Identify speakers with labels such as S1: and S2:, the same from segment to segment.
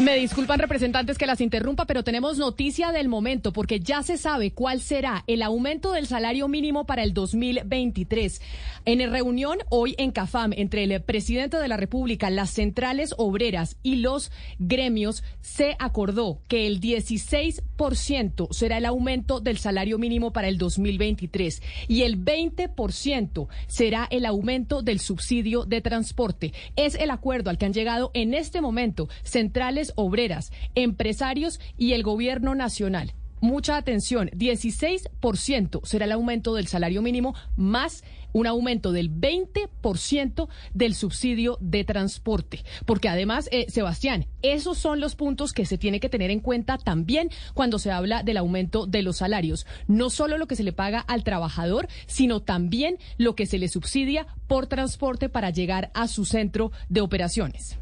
S1: Me disculpan representantes que las interrumpa, pero tenemos noticia del momento porque ya se sabe cuál será el aumento del salario mínimo para el 2023. En reunión hoy en CAFAM entre el presidente de la República, las centrales obreras y los gremios, se acordó que el 16% será el aumento del salario mínimo para el 2023 y el 20% será el aumento del subsidio de transporte. Es el acuerdo al que han llegado en este momento centrales obreras, empresarios y el gobierno nacional. Mucha atención, 16% será el aumento del salario mínimo más un aumento del 20% del subsidio de transporte. Porque además, eh, Sebastián, esos son los puntos que se tiene que tener en cuenta también cuando se habla del aumento de los salarios. No solo lo que se le paga al trabajador, sino también lo que se le subsidia por transporte para llegar a su centro de operaciones.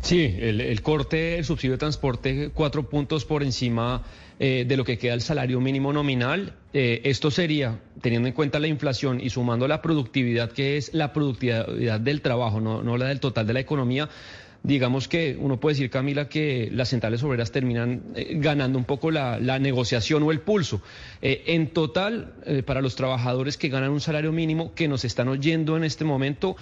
S2: Sí, el, corte, el subsidio de transporte, cuatro puntos por encima eh, de lo que queda el salario mínimo nominal. Eh, esto sería, teniendo en cuenta la inflación y sumando la productividad, que es la productividad del trabajo, no, la del total de la economía, digamos que uno puede decir, Camila, que las centrales obreras terminan eh, ganando un poco la, negociación o el pulso. en total, para los trabajadores que ganan un salario mínimo, que nos están oyendo en este momento,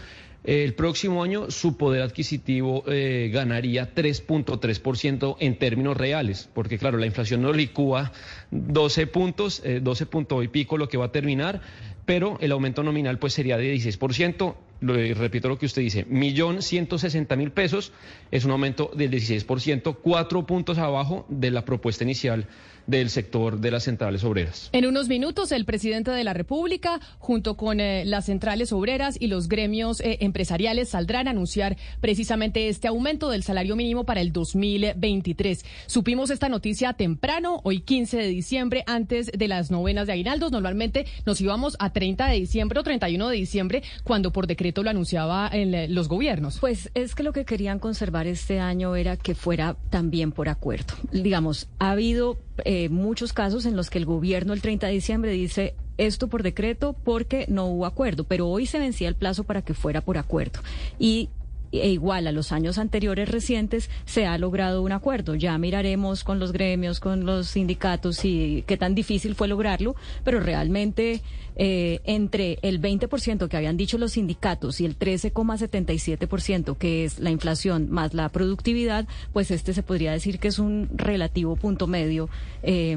S2: el próximo año su poder adquisitivo eh, ganaría 3.3% en términos reales, porque claro, la inflación no licúa 12 puntos, 12 eh, puntos y pico lo que va a terminar, pero el aumento nominal pues sería de 16%. Lo, repito lo que usted dice, millón ciento sesenta mil pesos es un aumento del 16%, cuatro puntos abajo de la propuesta inicial del sector de las centrales obreras.
S1: En unos minutos, el presidente de la República, junto con eh, las centrales obreras y los gremios eh, saldrán a anunciar precisamente este aumento del salario mínimo para el 2023. Supimos esta noticia temprano, hoy 15 de diciembre, antes de las novenas de aguinaldos. Normalmente nos íbamos a 30 de diciembre o 31 de diciembre, cuando por decreto lo anunciaba los gobiernos.
S3: Pues es que lo que querían conservar este año era que fuera también por acuerdo. Digamos, ha habido eh, muchos casos en los que el gobierno el 30 de diciembre dice esto por decreto porque no hubo acuerdo, pero hoy se vencía el plazo para que fuera por acuerdo. Y e igual a los años anteriores recientes se ha logrado un acuerdo. Ya miraremos con los gremios, con los sindicatos y qué tan difícil fue lograrlo, pero realmente eh, entre el 20% que habían dicho los sindicatos y el 13,77% que es la inflación más la productividad, pues este se podría decir que es un relativo punto medio eh,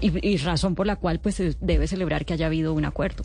S3: y, y razón por la cual pues se debe celebrar que haya habido un acuerdo.